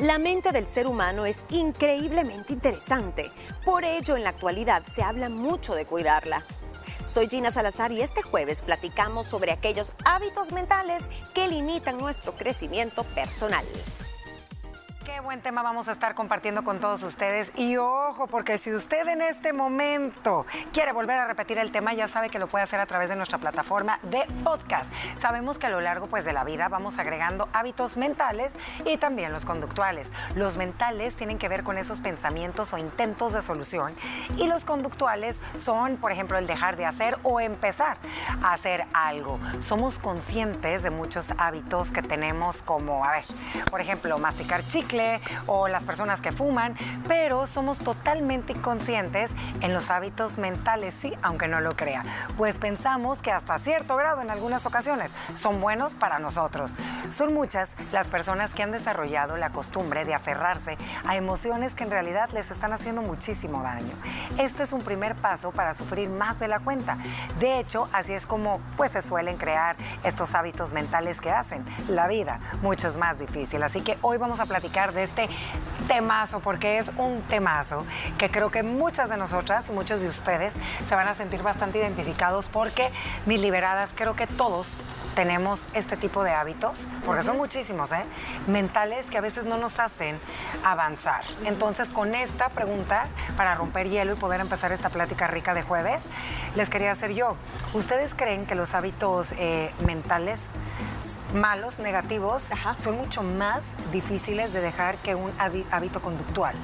La mente del ser humano es increíblemente interesante. Por ello, en la actualidad se habla mucho de cuidarla. Soy Gina Salazar y este jueves platicamos sobre aquellos hábitos mentales que limitan nuestro crecimiento personal. Buen tema vamos a estar compartiendo con todos ustedes. Y ojo, porque si usted en este momento quiere volver a repetir el tema, ya sabe que lo puede hacer a través de nuestra plataforma de podcast. Sabemos que a lo largo pues, de la vida vamos agregando hábitos mentales y también los conductuales. Los mentales tienen que ver con esos pensamientos o intentos de solución. Y los conductuales son, por ejemplo, el dejar de hacer o empezar a hacer algo. Somos conscientes de muchos hábitos que tenemos como, a ver, por ejemplo, masticar chicle o las personas que fuman, pero somos totalmente inconscientes en los hábitos mentales, sí, aunque no lo crea. Pues pensamos que hasta cierto grado en algunas ocasiones son buenos para nosotros. Son muchas las personas que han desarrollado la costumbre de aferrarse a emociones que en realidad les están haciendo muchísimo daño. Este es un primer paso para sufrir más de la cuenta. De hecho, así es como pues se suelen crear estos hábitos mentales que hacen la vida mucho más difícil. Así que hoy vamos a platicar de este temazo, porque es un temazo que creo que muchas de nosotras y muchos de ustedes se van a sentir bastante identificados porque, mis liberadas, creo que todos tenemos este tipo de hábitos, porque son muchísimos, ¿eh? mentales que a veces no nos hacen avanzar. Entonces, con esta pregunta, para romper hielo y poder empezar esta plática rica de jueves, les quería hacer yo. ¿Ustedes creen que los hábitos eh, mentales malos, negativos, son mucho más difíciles de dejar que un hábito conductual.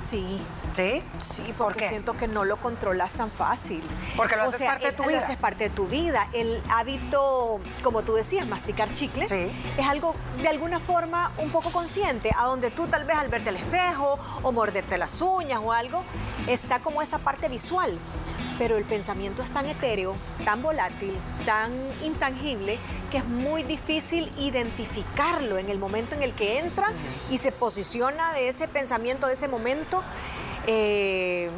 Sí. ¿Sí? Sí, porque siento que no lo controlas tan fácil. Porque lo haces parte de tu vida. Lo haces parte de tu vida. El hábito, como tú decías, masticar chicle, es algo de alguna forma un poco consciente, a donde tú tal vez al verte al espejo o morderte las uñas o algo, está como esa parte visual pero el pensamiento es tan etéreo, tan volátil, tan intangible, que es muy difícil identificarlo en el momento en el que entra y se posiciona de ese pensamiento, de ese momento eh,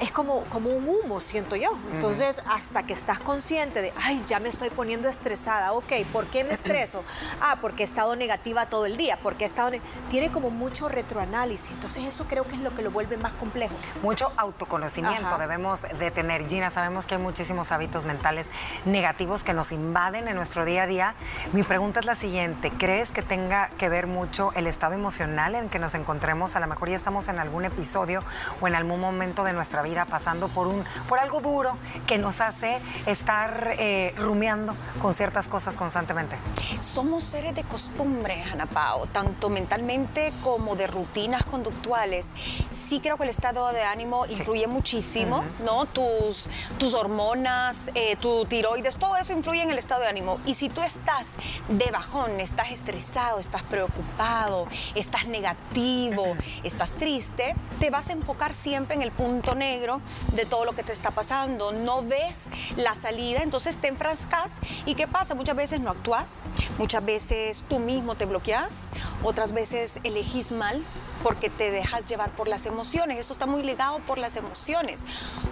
es, como, como un humo, siento yo. Entonces, hasta que estás consciente de, ay, ya me estoy poniendo estresada, ok, ¿por qué me estreso? Ah, porque he estado negativa todo el día, porque he estado... Tiene como mucho retroanálisis, entonces eso creo que es lo que lo vuelve más complejo. Mucho autoconocimiento debemos de tener, Gina, sabemos que hay muchísimos hábitos mentales negativos que nos invaden en nuestro día a día. Mi pregunta es la siguiente, ¿crees que tenga que ver mucho el estado emocional en que nos encontremos? A lo mejor ya estamos en algún episodio o en algún momento de nuestra vida pasando por, un, por algo duro que nos hace estar eh, rumiando con ciertas cosas constantemente. Somos seres de costumbre, Ana Pao, tanto mentalmente como de rutinas conductuales. Sí creo que el estado de ánimo influye muchísimo, ¿no? Tus, tus hormonas, eh, tu tiroides, todo eso influye en el estado de ánimo. Y si tú estás de bajón, estás estresado, estás preocupado, estás negativo, estás triste, te vas a enfocar siempre en el punto negro de todo lo que te está pasando. No ves la salida, entonces te enfrascas. ¿Y qué pasa? Muchas veces no actúas, muchas veces tú mismo te bloqueas, otras veces elegís mal porque te dejas llevar por las emociones. Esto está muy ligado por las emociones.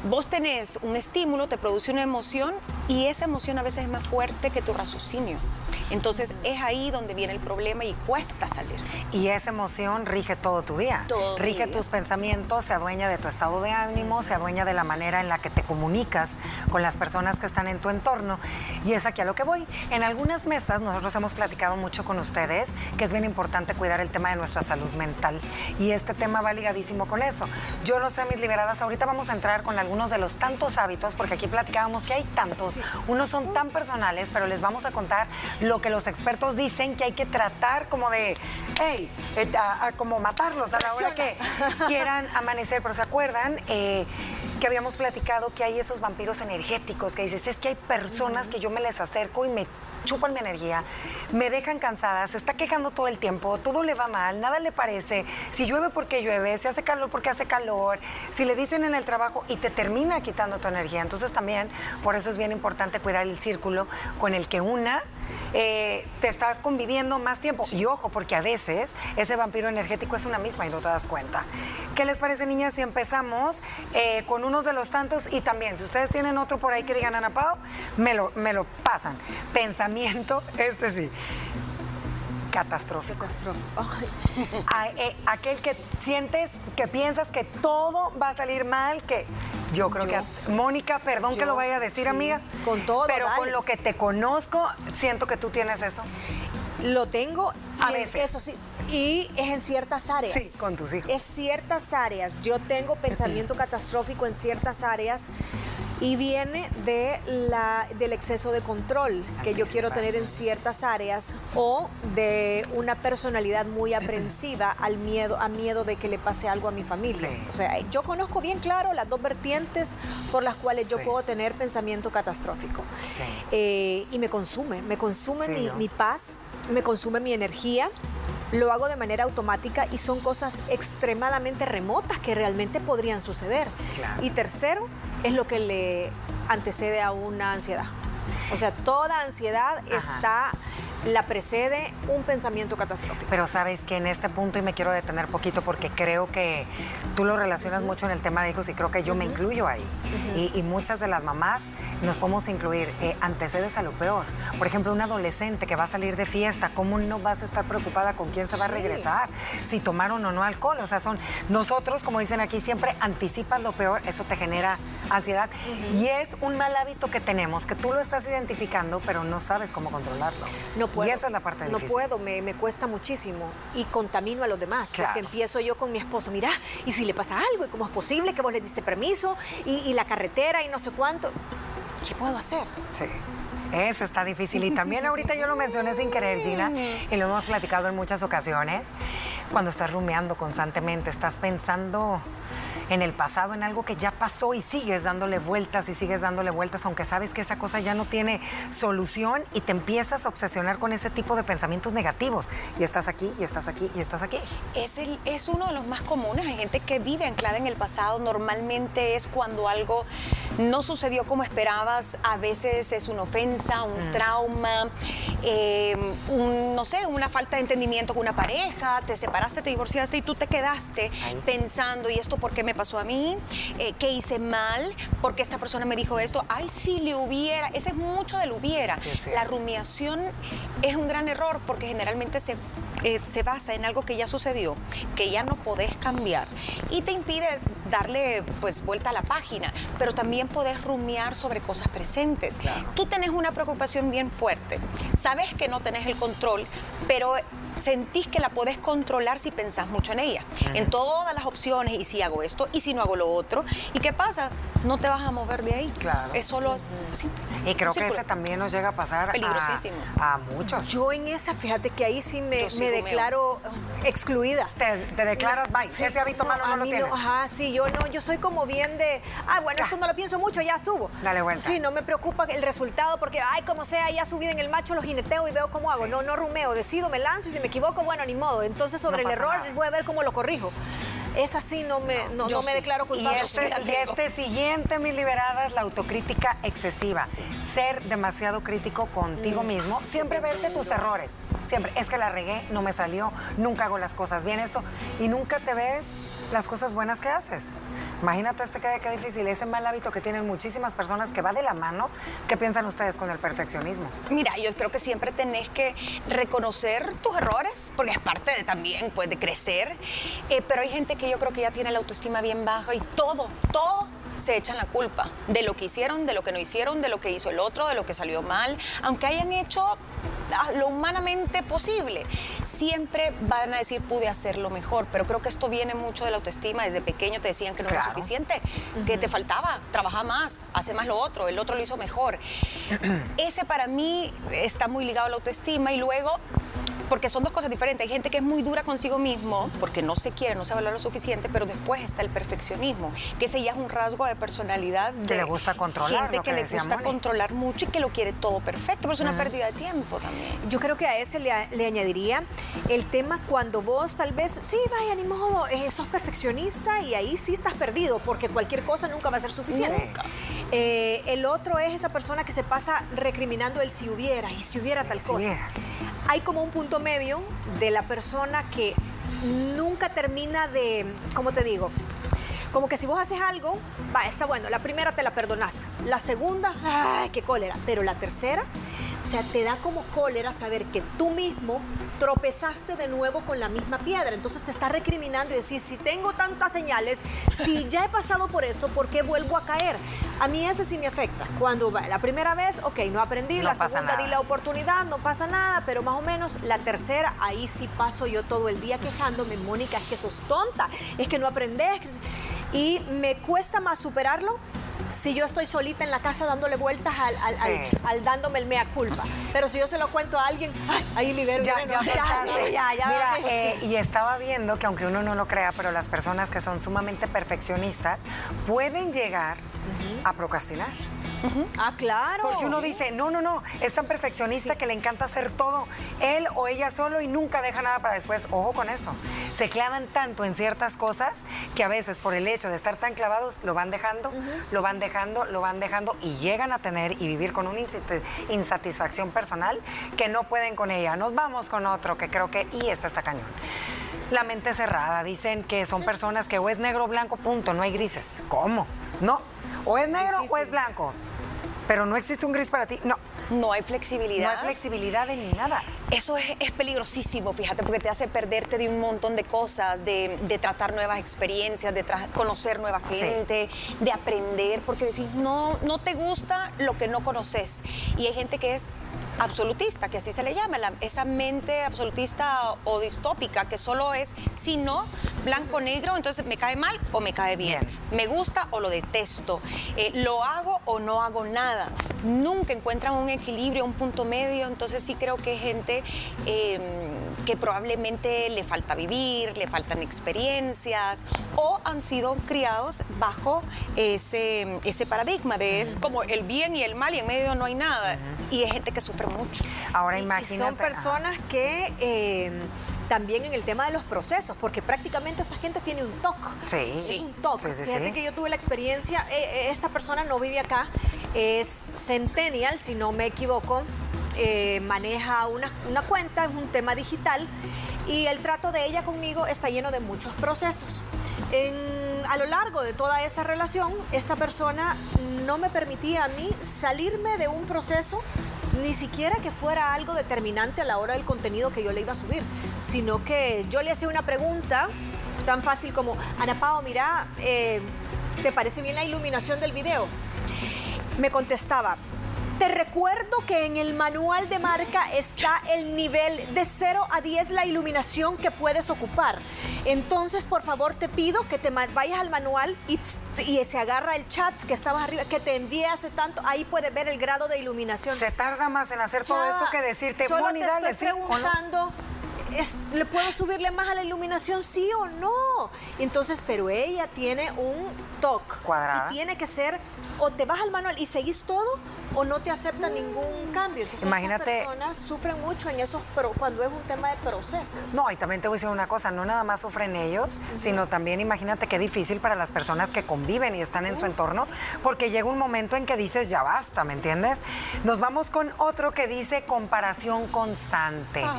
Vos tenés un estímulo, te produce una emoción y esa emoción a veces es más fuerte que tu raciocinio. Entonces es ahí donde viene el problema y cuesta salir. Y esa emoción rige todo tu día. Todo rige tus pensamientos, se adueña de tu estado de ánimo, se adueña de la manera en la que te comunicas con las personas que están en tu entorno. Y es aquí a lo que voy. En algunas mesas nosotros hemos platicado mucho con ustedes que es bien importante cuidar el tema de nuestra salud mental. Y este tema va ligadísimo con eso. Yo no sé, mis liberadas, ahorita vamos a entrar con algunos de los tantos hábitos, porque aquí platicábamos que hay tantos. Unos son tan personales, pero les vamos a contar lo que los expertos dicen que hay que tratar como de, hey, eh, como matarlos a la hora que quieran amanecer. Pero ¿se acuerdan? Eh, que habíamos platicado que hay esos vampiros energéticos que dices, es que hay personas que yo me les acerco y me chupan mi energía, me dejan cansada, se está quejando todo el tiempo, todo le va mal, nada le parece, si llueve porque llueve, si hace calor porque hace calor, si le dicen en el trabajo y te termina quitando tu energía. Entonces también por eso es bien importante cuidar el círculo con el que una eh, te estás conviviendo más tiempo. Y ojo, porque a veces ese vampiro energético es una misma y no te das cuenta. ¿Qué les parece, niñas, si empezamos eh, con unos de los tantos? Y también, si ustedes tienen otro por ahí que digan Ana Pao, me lo, me lo pasan. Pensamiento, este sí. Catastrófico. Eh, aquel que sientes, que piensas que todo va a salir mal, que yo creo que Mónica, perdón que lo vaya a decir, amiga. Con todo. Pero con lo que te conozco, siento que tú tienes eso. Lo tengo a veces. Eso sí. Y es en ciertas áreas. Sí, con tus hijos. Es ciertas áreas. Yo tengo pensamiento catastrófico en ciertas áreas y viene de la, del exceso de control que yo quiero tener en ciertas áreas o de una personalidad muy aprensiva al miedo, a miedo de que le pase algo a mi familia. O sea, yo conozco bien claro las dos vertientes por las cuales yo puedo tener pensamiento catastrófico. Eh, y me consume, me consume mi, mi paz, me consume mi energía. Lo hago de manera automática y son cosas extremadamente remotas que realmente podrían suceder. Y tercero, es lo que le antecede a una ansiedad. O sea, toda ansiedad está la precede un pensamiento catastrófico. Pero sabes que en este punto, y me quiero detener poquito porque creo que tú lo relacionas mucho en el tema de hijos y creo que yo me incluyo ahí. y, muchas de las mamás nos podemos incluir. Eh, antecedes a lo peor. Por ejemplo, un adolescente que va a salir de fiesta, ¿cómo no vas a estar preocupada con quién se va a regresar? Si tomaron o no alcohol. O sea, son nosotros, como dicen aquí, siempre anticipas lo peor, eso te genera ansiedad. Y es un mal hábito que tenemos, que tú lo estás identificando, pero no sabes cómo controlarlo. No y esa es la parte difícil. No puedo, me, cuesta muchísimo y contamino a los demás. Porque empiezo yo con mi esposo, mira, ¿y si le pasa algo? ¿Y cómo es posible que vos le diste permiso? Y, la carretera y no sé cuánto. ¿Qué puedo hacer? Sí. Eso está difícil. Y también ahorita yo lo mencioné sin querer, Gina, y lo hemos platicado en muchas ocasiones. Cuando estás rumeando constantemente, estás pensando en el pasado, en algo que ya pasó y sigues dándole vueltas y sigues dándole vueltas, aunque sabes que esa cosa ya no tiene solución y te empiezas a obsesionar con ese tipo de pensamientos negativos. Y estás aquí, y estás aquí, y estás aquí. Es, el, es uno de los más comunes. Hay gente que vive anclada en el pasado. Normalmente es cuando algo no sucedió como esperabas. A veces es una ofensa, un mm. trauma, eh, no sé, una falta de entendimiento con una pareja. Te separaste, te divorciaste y tú te quedaste pensando, ¿y esto por qué me pasó a mí, eh, qué hice mal, porque esta persona me dijo esto, ay, si le hubiera, ese es mucho del hubiera. La rumiación es un gran error porque generalmente se, eh, se basa en algo que ya sucedió, que ya no podés cambiar y te impide darle pues vuelta a la página, pero también podés rumiar sobre cosas presentes. Tú tenés una preocupación bien fuerte, sabes que no tenés el control, pero sentís que la podés controlar si pensás mucho en ella, en todas las opciones, y si hago esto, y si no hago lo otro. ¿Y qué pasa? No te vas a mover de ahí. Claro. Es solo Y creo que ese también nos llega a pasar Peligrosísimo. A, muchos. Yo en esa, fíjate que ahí sí me, declaro excluida. Te, declaras, bye, ese hábito malo no, lo tienes. ajá, sí, yo no, yo soy como bien de, ah, bueno, esto no lo pienso mucho, ya estuvo. Dale vuelta. Sí, no me preocupa el resultado porque, ay, como sea, ya subí en el macho, lo jineteo y veo cómo hago. No, no rumeo, decido, me lanzo y si me equivoco, bueno, ni modo. Entonces, sobre el error, voy a ver cómo lo corrijo. Es así, no me, no, me declaro culpable. Y este, y este siguiente, mis liberadas, la autocrítica excesiva. Ser demasiado crítico contigo mm. mismo. Siempre verte tus errores. Siempre. Es que la regué, no me salió, nunca hago las cosas bien, esto. Y nunca te ves las cosas buenas que haces. Imagínate este que, qué difícil, ese mal hábito que tienen muchísimas personas que va de la mano. ¿Qué piensan ustedes con el perfeccionismo? Mira, yo creo que siempre tenés que reconocer tus errores, porque es parte de también pues, de crecer. Eh, pero hay gente que yo creo que ya tiene la autoestima bien baja y todo, todo se echan la culpa de lo que hicieron, de lo que no hicieron, de lo que hizo el otro, de lo que salió mal, aunque hayan hecho lo humanamente posible. Siempre van a decir, pude hacerlo mejor, pero creo que esto viene mucho de la autoestima. Desde pequeño te decían que no era suficiente, que te faltaba, trabaja más, hace más lo otro, el otro lo hizo mejor. Ese para mí está muy ligado a la autoestima y luego porque son dos cosas diferentes. Hay gente que es muy dura consigo mismo porque no se quiere, no se valora lo suficiente, pero después está el perfeccionismo, que ese ya es un rasgo de personalidad. De que le gusta controlar. Gente que, le gusta controlar mucho y que lo quiere todo perfecto, pero es una pérdida de tiempo también. Yo creo que a ese le, añadiría el tema cuando vos tal vez, sí, vaya, ni modo, eh, sos perfeccionista y ahí sí estás perdido, porque cualquier cosa nunca va a ser suficiente. Eh, el otro es esa persona que se pasa recriminando el si hubiera y si hubiera tal cosa. Hay como un punto medio de la persona que nunca termina de, ¿cómo te digo? Como que si vos haces algo, va, está bueno, la primera te la perdonás, la segunda, ay, qué cólera, pero la tercera O sea, te da como cólera saber que tú mismo tropezaste de nuevo con la misma piedra. Entonces te está recriminando y decir, si tengo tantas señales, si ya he pasado por esto, ¿por qué vuelvo a caer? A mí ese sí me afecta. Cuando la primera vez, ok, no aprendí, la segunda di la oportunidad, no pasa nada, pero más o menos la tercera, ahí sí paso yo todo el día quejándome, Mónica, es que sos tonta, es que no aprendes. Y me cuesta más superarlo si yo estoy solita en la casa dándole vueltas al, dándome el mea culpa. Pero si yo se lo cuento a alguien, ahí libero. Ya, ya, ya, ya, Mira, eh, y estaba viendo que aunque uno no lo crea, pero las personas que son sumamente perfeccionistas pueden llegar a procrastinar. Ah, claro. Porque uno dice, no, no, no, es tan perfeccionista que le encanta hacer todo él o ella solo y nunca deja nada para después. Ojo con eso. Se clavan tanto en ciertas cosas que a veces por el hecho de estar tan clavados lo van dejando, lo van dejando, lo van dejando y llegan a tener y vivir con una insatisfacción personal que no pueden con ella. Nos vamos con otro que creo que, y esto está cañón. La mente cerrada, dicen que son personas que o es negro o blanco, punto, no hay grises. ¿Cómo? No. O es negro o es blanco. Pero no existe un gris para ti. No. No hay flexibilidad. No hay flexibilidad ni nada. Eso es, peligrosísimo, fíjate, porque te hace perderte de un montón de cosas, de, tratar nuevas experiencias, de conocer nueva gente, de aprender, porque decís, no, no te gusta lo que no conoces. Y hay gente que es absolutista, que así se le llama, esa mente absolutista o distópica, que solo es si no, blanco, negro, entonces me cae mal o me cae bien, me gusta o lo detesto, eh, lo hago o no hago nada. Nunca encuentran un equilibrio, un punto medio, entonces sí creo que gente em, que probablemente le falta vivir, le faltan experiencias o han sido criados bajo ese, ese paradigma de es como el bien y el mal y en medio no hay nada. Y hay gente que sufre mucho. Ahora imagínate. son personas que eh, también en el tema de los procesos, porque prácticamente esa gente tiene un TOC. Sí. Es un TOC. Fíjate que yo tuve la experiencia, eh, eh, esta persona no vive acá, es centennial, si no me equivoco, maneja una, una cuenta, es un tema digital, y el trato de ella conmigo está lleno de muchos procesos. a lo largo de toda esa relación, esta persona no me permitía a mí salirme de un proceso ni siquiera que fuera algo determinante a la hora del contenido que yo le iba a subir, sino que yo le hacía una pregunta tan fácil como, Ana Pao, mira, eh, ¿te parece bien la iluminación del video? Me contestaba, te recuerdo que en el manual de marca está el nivel de 0 a 10 la iluminación que puedes ocupar. Entonces, por favor, te pido que te vayas al manual y, se agarra el chat que estabas arriba, que te envíe hace tanto, ahí puedes ver el grado de iluminación. Se tarda más en hacer todo esto que decirte, solo te estoy preguntando ¿le puedo subirle más a la iluminación, sí o no? Entonces, pero ella tiene un TOC. Cuadrada. Y tiene que ser, o te vas al manual y seguís todo, o no te acepta ningún cambio. Entonces, Imagínate, esas personas sufren mucho en esos, pero cuando es un tema de procesos. No, y también te voy a decir una cosa, no nada más sufren ellos, sino también imagínate qué difícil para las personas que conviven y están en su entorno, porque llega un momento en que dices, ya basta, ¿me entiendes? Nos vamos con otro que dice comparación constante. Ah.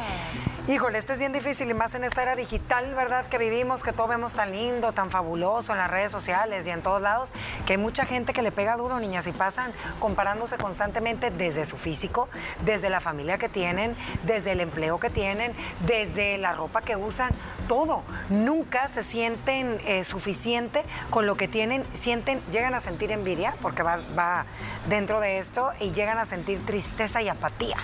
Híjole, esto es bien difícil y más en esta era digital, ¿verdad? Que vivimos, que todo vemos tan lindo, tan fabuloso en las redes sociales y en todos lados, que hay mucha gente que le pega duro, niñas, y pasan comparándose constantemente desde su físico, desde la familia que tienen, desde el empleo que tienen, desde la ropa que usan, todo. Nunca se sienten eh, suficiente con lo que tienen, sienten, llegan a sentir envidia, porque va, va dentro de esto, y llegan a sentir tristeza y apatía.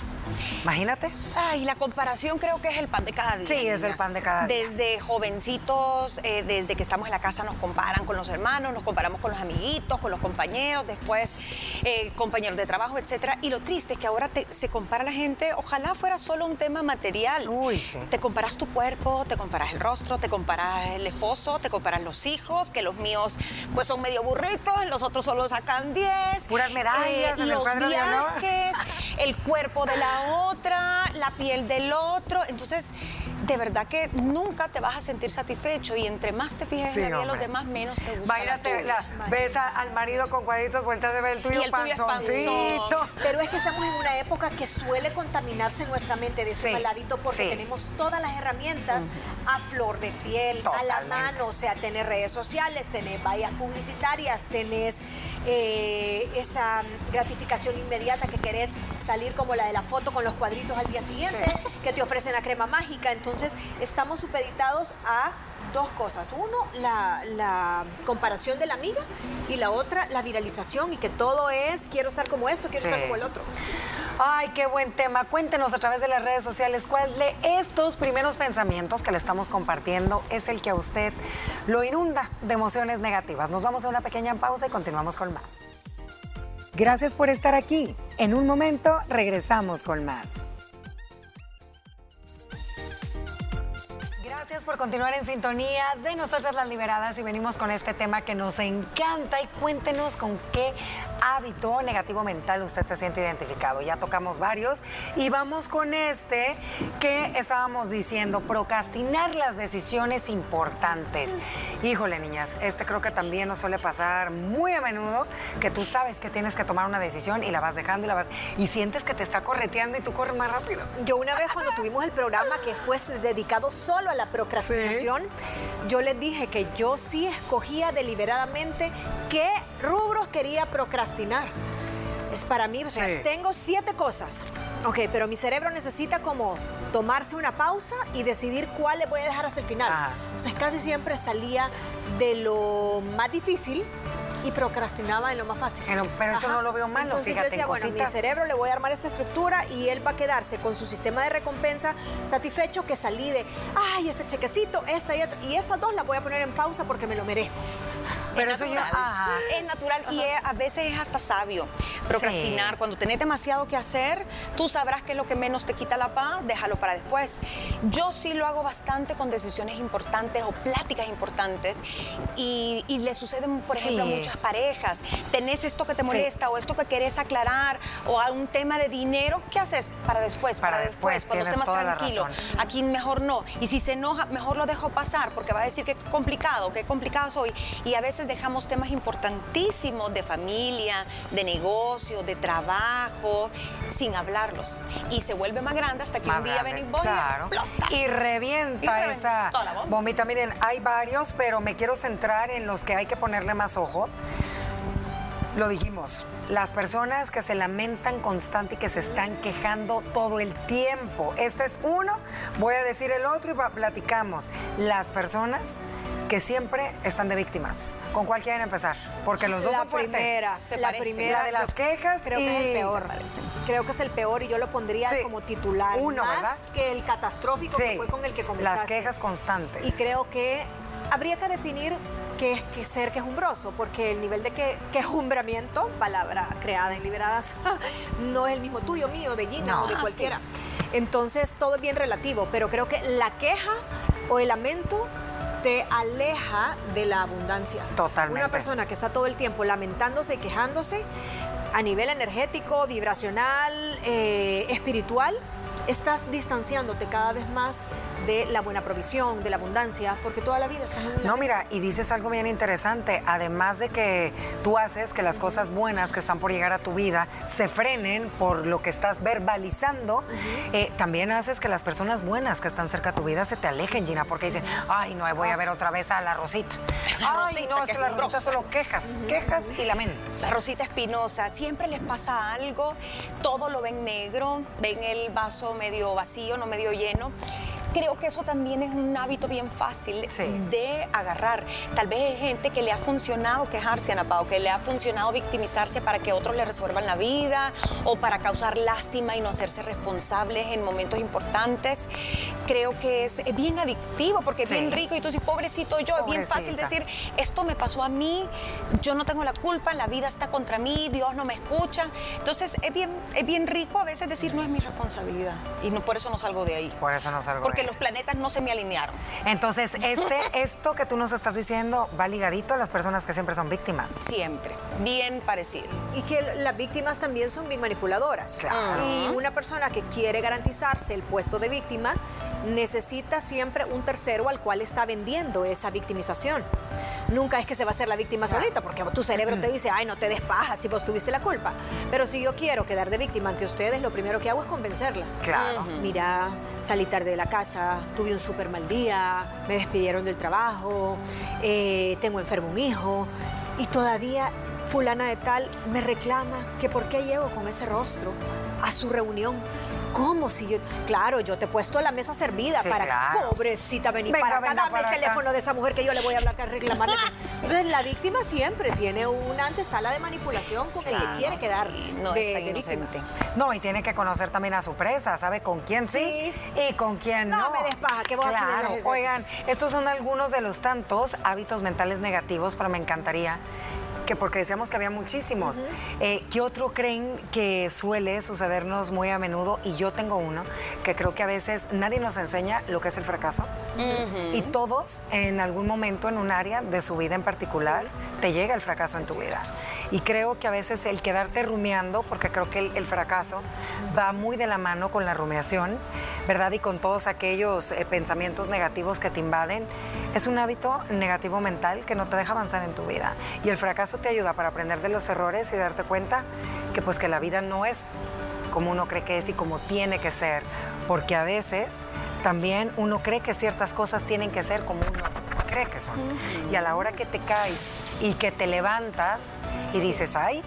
Imagínate. Ay, la comparación creo que es el pan de cada día. Sí, es el pan de cada día. Desde jovencitos, eh, desde que estamos en la casa nos comparan con los hermanos, nos comparamos con los amiguitos, con los compañeros, después eh, compañeros de trabajo, etcétera. Y lo triste es que ahora se compara la gente, ojalá fuera solo un tema material. Uy, sí. Te comparas tu cuerpo, te comparas el rostro, te comparas el esposo, te comparas los hijos, que los míos pues son medio burritos, los otros solo sacan 10. Puras medallas, eh, los viajes, el cuerpo de la otra, la piel del otro. Entonces, de verdad que nunca te vas a sentir satisfecho y entre más te fijas en la vida de los demás, menos te gusta Imagínate, la ves al marido con cuadritos, vueltas de ver el tuyo, y el tuyo es panzoncito. Pero es que estamos en una época que suele contaminarse nuestra mente de ese sí, maladito porque tenemos todas las herramientas a flor de piel, a la mano, o sea, tenés redes sociales, tenés vallas publicitarias, tenés eh, esa gratificación inmediata que querés salir como la de la foto con los cuadritos al día siguiente, que te ofrecen la crema mágica. Entonces, estamos supeditados a dos cosas. Uno, la, comparación de la amiga y la otra, la viralización y que todo es quiero estar como esto, quiero estar como el otro. Ay, qué buen tema. Cuéntenos a través de las redes sociales cuál de estos primeros pensamientos que le estamos compartiendo es el que a usted lo inunda de emociones negativas. Nos vamos a una pequeña pausa y continuamos con más. Gracias por estar aquí. En un momento regresamos con más. Gracias por continuar en sintonía de Nosotras las Liberadas y venimos con este tema que nos encanta y cuéntenos con qué hábito negativo mental usted se siente identificado. Ya tocamos varios y vamos con este que estábamos diciendo, procrastinar las decisiones importantes. Híjole, niñas, este creo que también nos suele pasar muy a menudo que tú sabes que tienes que tomar una decisión y la vas dejando y la vas y sientes que te está correteando y tú corres más rápido. Yo una vez cuando tuvimos el programa que fue dedicado solo a la procrastinación, yo les dije que yo sí escogía deliberadamente qué rubros quería procrastinar. Es para mí, o sea, tengo siete cosas. Ok, pero mi cerebro necesita como tomarse una pausa y decidir cuál le voy a dejar hasta el final. Entonces casi siempre salía de lo más difícil y procrastinaba en lo más fácil. Pero, eso no lo veo malo, Entonces yo decía, bueno, mi cerebro le voy a armar esta estructura y él va a quedarse con su sistema de recompensa satisfecho que salí de, ay, este chequecito, esta y, y estas dos las voy a poner en pausa porque me lo merezco. Pero es natural. es natural y a veces es hasta sabio procrastinar. Cuando tenés demasiado que hacer, tú sabrás que es lo que menos te quita la paz, déjalo para después. Yo sí lo hago bastante con decisiones importantes o pláticas importantes y, le suceden, por ejemplo, a muchas parejas. Tenés esto que te molesta o esto que querés aclarar o algún tema de dinero, ¿qué haces? Para después, para, después, cuando esté más tranquilo. Aquí mejor no. Y si se enoja, mejor lo dejo pasar porque va a decir que complicado, que complicado soy. Y a veces dejamos temas importantísimos de familia, de negocio, de trabajo, sin hablarlos. Y se vuelve más grande hasta que un día ven y y revienta, esa bombita. Miren, hay varios, pero me quiero centrar en los que hay que ponerle más ojo. Lo dijimos, las personas que se lamentan constante y que se están quejando todo el tiempo. Este es uno, voy a decir el otro y platicamos. Las personas que siempre están de víctimas. ¿Con cuál quieren empezar? Porque los dos la son primera, la primera de las quejas creo que es el peor. Creo que es el peor y yo lo pondría como titular. Uno, más que el catastrófico que fue con el que comenzaste. Las quejas constantes. Y creo que habría que definir qué es que ser quejumbroso, porque el nivel de que, quejumbramiento, palabra creada en Liberadas, no es el mismo tuyo, mío, de Gina o de cualquiera. Entonces, todo es bien relativo, pero creo que la queja o el lamento te aleja de la abundancia. Totalmente. Una persona que está todo el tiempo lamentándose y quejándose a nivel energético, vibracional, eh, espiritual, estás distanciándote cada vez más de la buena provisión, de la abundancia, porque toda la vida estás en No, mira, y dices algo bien interesante, además de que tú haces que las cosas buenas que están por llegar a tu vida se frenen por lo que estás verbalizando, eh, también haces que las personas buenas que están cerca de tu vida se te alejen, Gina, porque dicen, ay, no, voy a ver otra vez a la Rosita. ay, no, es que la Rosita solo quejas, quejas y lamentos. La Rosita Espinosa, siempre les pasa algo, todo lo ven negro, ven el vaso medio vacío, no medio lleno creo que eso también es un hábito bien fácil de agarrar. Tal vez hay gente que le ha funcionado quejarse, Ana Pao, que le ha funcionado victimizarse para que otros le resuelvan la vida o para causar lástima y no hacerse responsables en momentos importantes. Creo que es, bien adictivo porque es bien rico y tú dices, pobrecito yo, es bien fácil decir, esto me pasó a mí, yo no tengo la culpa, la vida está contra mí, Dios no me escucha. Entonces es bien, es bien rico a veces decir, no es mi responsabilidad y no, por eso no salgo de ahí. Por eso no salgo porque los planetas no se me alinearon. Entonces, este, esto que tú nos estás diciendo va ligadito a las personas que siempre son víctimas. Siempre, bien parecido. Y que las víctimas también son bien manipuladoras. Claro. Y una persona que quiere garantizarse el puesto de víctima necesita siempre un tercero al cual está vendiendo esa victimización. Nunca es que se va a hacer la víctima solita, porque tu cerebro te dice, ay, no te des paja si vos tuviste la culpa. Pero si yo quiero quedar de víctima ante ustedes, lo primero que hago es convencerlas. Claro. Mira, salí tarde de la casa, tuve un súper mal día, me despidieron del trabajo, eh, tengo enfermo un hijo, y todavía fulana de tal me reclama que por qué llego con ese rostro a su reunión. ¿Cómo si yo? Claro, yo te he puesto la mesa servida Sí, para claro. pobrecita venir Venga, para acá, venga dame para el acá. teléfono de esa mujer que yo le voy a hablar a reclamarle. Entonces la víctima siempre tiene una antesala de manipulación con el que quiere quedar no de- es tan de víctima. inocente. No, y tiene que conocer también a su presa, sabe con quién sí, y con quién no. No me des paja, que vos Claro, oigan, estos son algunos de los tantos hábitos mentales negativos, pero me encantaría que porque decíamos que había muchísimos. Eh, ¿Qué otro creen que suele sucedernos muy a menudo? Y yo tengo uno, que creo que a veces nadie nos enseña lo que es el fracaso. Y todos, en algún momento, en un área de su vida en particular, te llega el fracaso en tu vida. Y creo que a veces el quedarte rumiando, porque creo que el, el fracaso va muy de la mano con la rumiación, ¿verdad? Y con todos aquellos eh, pensamientos negativos que te invaden, es un hábito negativo mental que no te deja avanzar en tu vida. Y el fracaso te ayuda para aprender de los errores y darte cuenta que pues que la vida no es como uno cree que es y como tiene que ser, porque a veces también uno cree que ciertas cosas tienen que ser como uno cree que son. Y a la hora que te caes y que te levantas y dices, ay,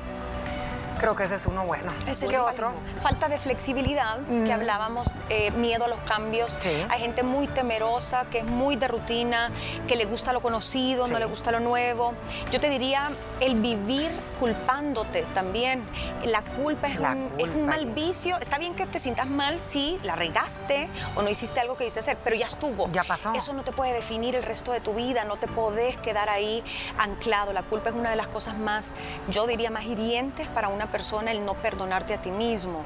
creo que ese es uno bueno. Ese ¿Qué otro? Falta de flexibilidad, que hablábamos, eh, miedo a los cambios. Sí. Hay gente muy temerosa, que es muy de rutina, que le gusta lo conocido, Sí. no le gusta lo nuevo. Yo te diría, el vivir culpándote también. La culpa es, La un, es un culpa, mal vicio. Está bien que te sientas mal si la regaste o no hiciste algo que hiciste hacer, pero ya estuvo. Ya pasó. Eso no te puede definir el resto de tu vida, no te podés quedar ahí anclado. La culpa es una de las cosas más, yo diría, más hirientes para una persona el no perdonarte a ti mismo.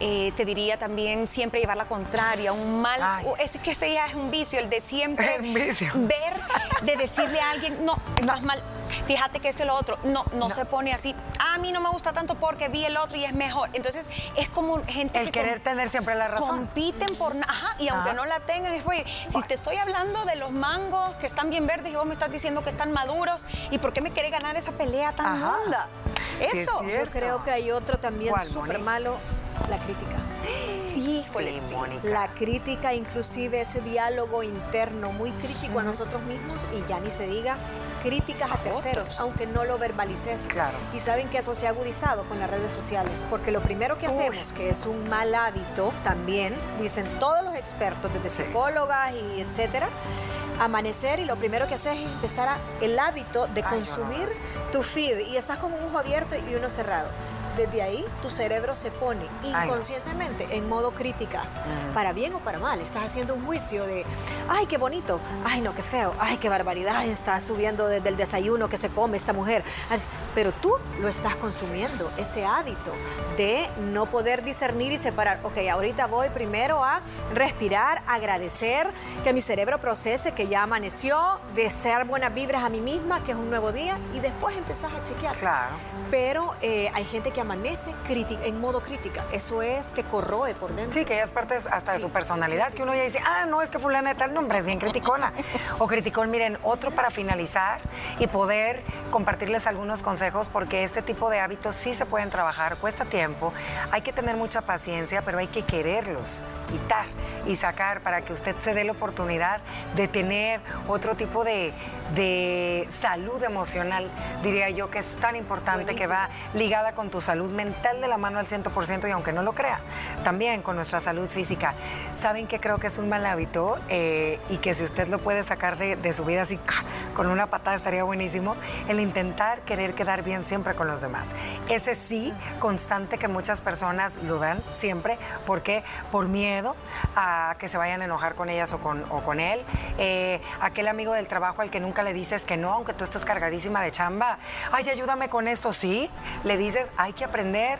Eh, te diría también siempre llevar la contraria, un mal, Ay, es que ese ya es un vicio, el de siempre vicio. ver, de decirle a alguien, no, estás mal. Fíjate que esto y lo otro, no, no, se pone así. "Ah, A mí no me gusta tanto porque vi el otro y es mejor. Entonces es como gente El que querer tener siempre la razón. compiten por ajá y aunque Ajá. no la tengan es oye, si te estoy hablando de los mangos que están bien verdes y vos me estás diciendo que están maduros y por qué me querés ganar esa pelea tan Ajá. Honda Sí, es eso. Yo creo que hay otro también ¿Cuál, súper malo, la crítica. híjole Sí. La crítica, inclusive ese diálogo interno muy crítico a nosotros mismos y ya ni se diga críticas a terceros, otros. aunque no lo verbalices. Claro. Y saben que eso se ha agudizado con las redes sociales, porque lo primero que hacemos, que es un mal hábito también, dicen todos los expertos, desde Sí. psicólogas y etcétera, amanecer y lo primero que haces es empezar a, el hábito de consumir tu feed y estás con un ojo abierto y uno cerrado. Desde ahí tu cerebro se pone Ay, inconscientemente en modo crítica, para bien o para mal. Estás haciendo un juicio de, ay, qué bonito, ay, no, qué feo, ay, qué barbaridad, está subiendo desde el desayuno que se come esta mujer. Pero tú lo estás consumiendo, ese hábito de no poder discernir y separar. Ok, ahorita voy primero a respirar, agradecer, que mi cerebro procese que ya amaneció, desear buenas vibras a mí misma, que es un nuevo día, y después empezás a chequear. Claro. Pero eh, hay gente que amanece crítica- en modo crítica. Eso es, te corroe por dentro. Sí, que ya es parte hasta de su personalidad, sí, sí, que uno ya dice, ah, no, es que fulana de tal nombre es bien criticona. o criticón, miren, otro para finalizar y poder compartirles algunos consejos, porque este tipo de hábitos sí se pueden trabajar, cuesta tiempo, hay que tener mucha paciencia, pero hay que quererlos, quitar y sacar para que usted se dé la oportunidad de tener otro tipo de, de salud emocional, diría yo, que es tan importante, que va ligada con tu salud mental de la mano al 100% y aunque no lo crea, también con nuestra salud física. Saben que creo que es un mal hábito eh, y que si usted lo puede sacar de, de su vida así con una patada estaría buenísimo, el intentar querer quedar bien siempre con los demás. Ese sí constante que muchas personas lo dan siempre, porque por miedo a que se vayan a enojar con ellas o con, él, eh, aquel amigo del trabajo al que nunca le dices que no, aunque tú estés cargadísima de chamba, ay, ayúdame con esto, sí, le dices, hay que aprender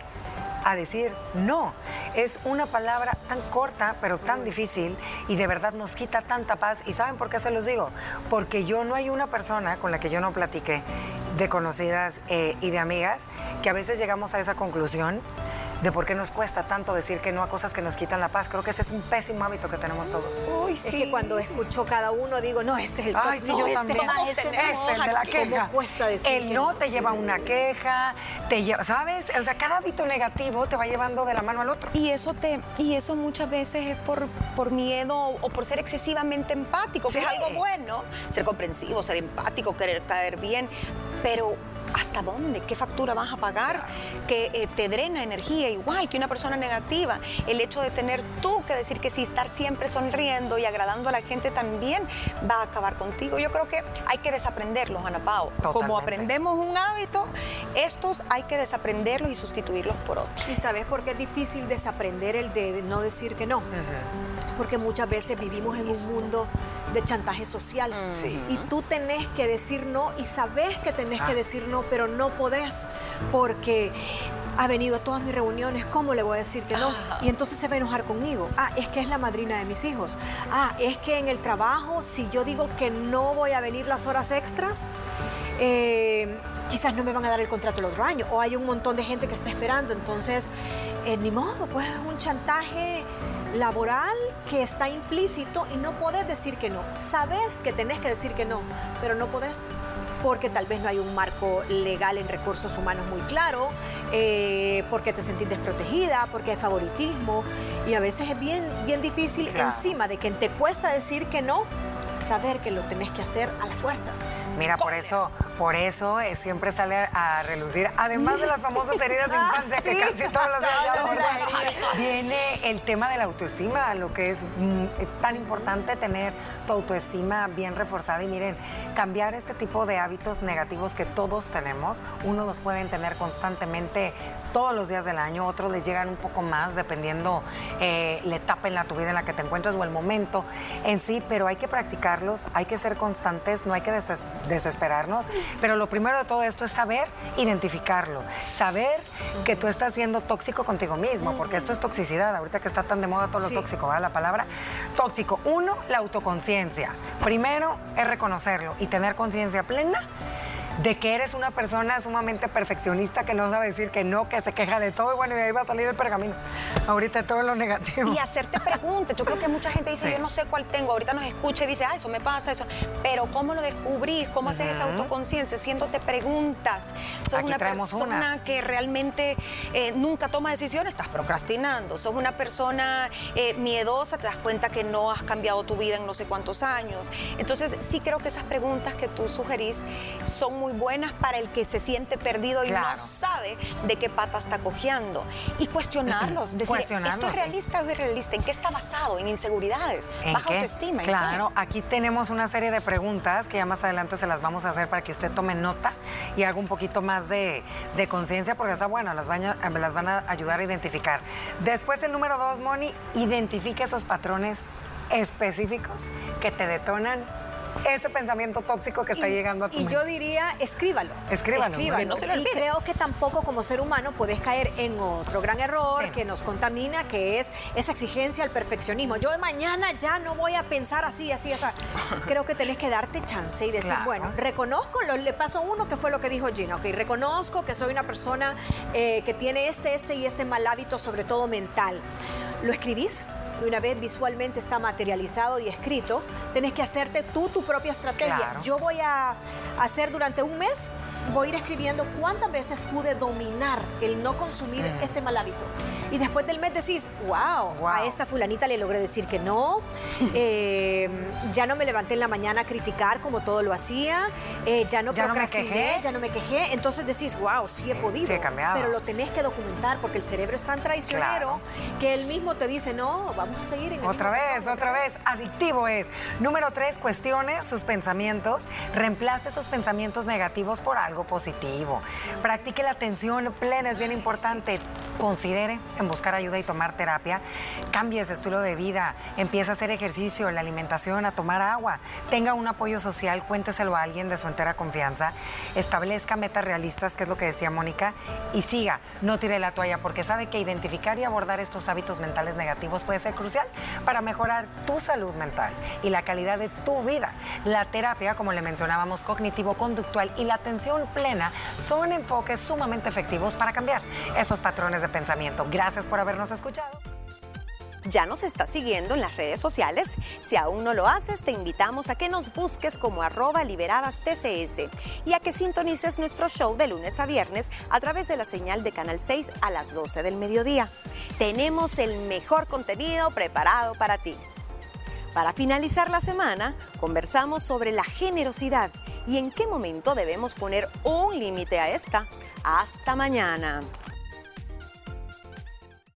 a decir no. Es una palabra tan corta, pero tan difícil y de verdad nos quita tanta paz. ¿Y saben por qué se los digo? Porque yo no hay una persona con la que yo no platique de conocidas eh, y de amigas que a veces llegamos a esa conclusión de por qué nos cuesta tanto decir que no a cosas que nos quitan la paz. Creo que ese es un pésimo hábito que tenemos todos. Uy, sí. Es que cuando escucho cada uno digo, no, este es el Ay, sí, yo este también. este, este, el de la queja. cuesta decir el no, te lleva a una queja, te lleva, ¿sabes? O sea, cada hábito negativo te va llevando de la mano al otro. Y eso te y eso muchas veces es por, por miedo o por ser excesivamente empático, que es algo bueno, ser comprensivo, ser empático, querer caer bien, pero ¿hasta dónde? ¿Qué factura vas a pagar? Que eh, te drena energía igual que una persona negativa. El hecho de tener tú que decir que sí, estar siempre sonriendo y agradando a la gente también va a acabar contigo. Yo creo que hay que desaprenderlos, Ana Pao. Como aprendemos un hábito, estos hay que desaprenderlos y sustituirlos por otros. ¿Y sabes por qué es difícil desaprender el de no decir que no? Porque muchas veces vivimos en un mundo de chantaje social. Y tú tenés que decir no y sabes que tenés que ah. decir no, pero no podés porque ha venido a todas mis reuniones, ¿cómo le voy a decir que no? Y entonces se va a enojar conmigo. Ah, es que es la madrina de mis hijos. Ah, es que en el trabajo, si yo digo que no voy a venir las horas extras, eh, quizás no me van a dar el contrato el otro año. O hay un montón de gente que está esperando. Entonces, eh, ni modo, pues es un chantaje laboral que está implícito y no podés decir que no. Sabes que tenés que decir que no, pero no podés porque tal vez no hay un marco legal en recursos humanos muy claro, eh, porque te sentís desprotegida, porque hay favoritismo y a veces es bien, bien difícil encima de que te cuesta decir que no, saber que lo tenés que hacer a la fuerza. Mira, por eso, por eso eh, siempre sale a relucir, además de las famosas heridas de infancia que casi todos los días viene el tema de la autoestima, lo que es mm, tan importante tener tu autoestima bien reforzada. Y miren, cambiar este tipo de hábitos negativos que todos tenemos, unos los pueden tener constantemente todos los días del año, otros les llegan un poco más dependiendo eh, la etapa en la tu vida en la que te encuentras o el momento en sí, pero hay que practicarlos, hay que ser constantes, no hay que desesperarnos. Pero lo primero de todo esto es saber identificarlo, saber que tú estás siendo tóxico contigo mismo, porque esto es toxicidad, ahorita que está tan de moda todo lo tóxico, ¿verdad? La palabra tóxico. Uno, la autoconciencia. Primero es reconocerlo y tener conciencia plena de que eres una persona sumamente perfeccionista que no sabe decir que no, que se queja de todo y bueno, y ahí va a salir el pergamino. Ahorita todo lo negativo. Y hacerte preguntas. Yo creo que mucha gente dice, yo no sé cuál tengo. Ahorita nos escucha y dice, ah, eso me pasa, eso. Pero ¿cómo lo descubrís? ¿Cómo haces esa autoconciencia? Haciéndote preguntas. Sos una persona que realmente eh, nunca toma decisiones, estás procrastinando. Sos una persona eh, miedosa, te das cuenta que no has cambiado tu vida en no sé cuántos años. Entonces, sí creo que esas preguntas que tú sugerís son muy muy buenas para el que se siente perdido y no sabe de qué pata está cojeando. Y cuestionarlos, decir, ¿esto es realista o irrealista? ¿En qué está basado? ¿En inseguridades? ¿Baja autoestima? Claro, aquí tenemos una serie de preguntas que ya más adelante se las vamos a hacer para que usted tome nota y haga un poquito más de, conciencia porque está bueno, las van, a, las van a ayudar a identificar. Después el número dos, Moni, identifique esos patrones específicos que te detonan ese pensamiento tóxico que está llegando a tu Y yo diría, escríbalo. Escríbalo. No se y creo que tampoco como ser humano puedes caer en otro gran error que nos contamina, que es esa exigencia al perfeccionismo. Yo de mañana ya no voy a pensar así, así, así. creo que tenés que darte chance y decir, bueno, reconozco, lo, le paso uno que fue lo que dijo Gina, ok, reconozco que soy una persona eh, que tiene este, este y este mal hábito, sobre todo mental. ¿Lo escribís? Y una vez visualmente está materializado y escrito, tenés que hacerte tú tu propia estrategia. Yo voy a hacer durante un mes voy a ir escribiendo cuántas veces pude dominar el no consumir este mal hábito. Y después del mes decís, wow, a esta fulanita le logré decir que no, eh, ya no me levanté en la mañana a criticar como todo lo hacía, eh, ya no ya no me quejé. ya no me quejé. Entonces decís, wow, sí he podido. Sí he cambiado. Pero lo tenés que documentar porque el cerebro es tan traicionero que él mismo te dice, no, vamos a seguir en el Otra vez, otra vez. Adictivo es. Número tres, cuestione sus pensamientos, reemplace esos pensamientos negativos por algo positivo. Practique la atención plena, es bien importante. Considere en buscar ayuda y tomar terapia. Cambie ese estilo de vida. Empieza a hacer ejercicio, la alimentación, a tomar agua. Tenga un apoyo social, cuénteselo a alguien de su entera confianza. Establezca metas realistas, que es lo que decía Mónica, y siga. No tire la toalla, porque sabe que identificar y abordar estos hábitos mentales negativos puede ser crucial para mejorar tu salud mental y la calidad de tu vida. La terapia, como le mencionábamos, cognitivo-conductual y la plena son enfoques sumamente efectivos para cambiar esos patrones de pensamiento. Gracias por habernos escuchado. Ya nos está siguiendo en las redes sociales. Si aún no lo haces, te invitamos a que nos busques como arroba liberadas TCS y a que sintonices nuestro show de lunes a viernes a través de la señal de Canal 6 a las 12 del mediodía. Tenemos el mejor contenido preparado para ti. Para finalizar la semana, conversamos sobre la generosidad y en qué momento debemos poner un límite a esta. Hasta mañana.